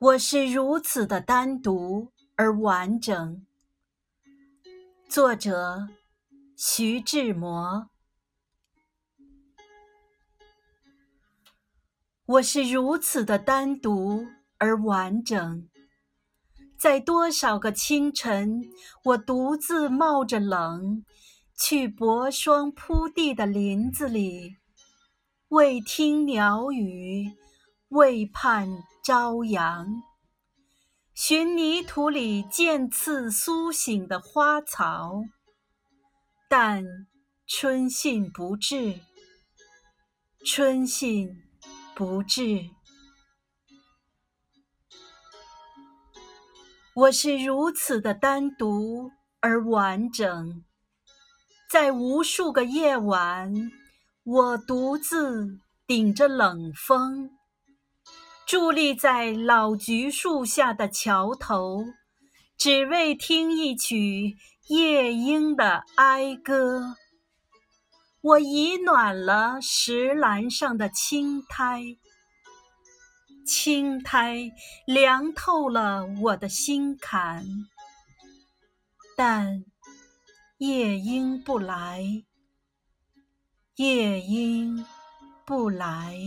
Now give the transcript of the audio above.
我是如此的单独而完整。作者：徐志摩。我是如此的单独而完整，在多少个清晨，我独自冒着冷，去薄霜铺地的林子里，为听鸟语。未盼朝阳，寻泥土里渐次苏醒的花草，但春信不至，春信不至。我是如此的单独而完整，在无数个夜晚，我独自顶着冷风。伫立在老橘树下的桥头，只为听一曲夜莺的哀歌。我已暖了石栏上的青苔，青苔凉透了我的心坎。但夜莺不来，夜莺不来。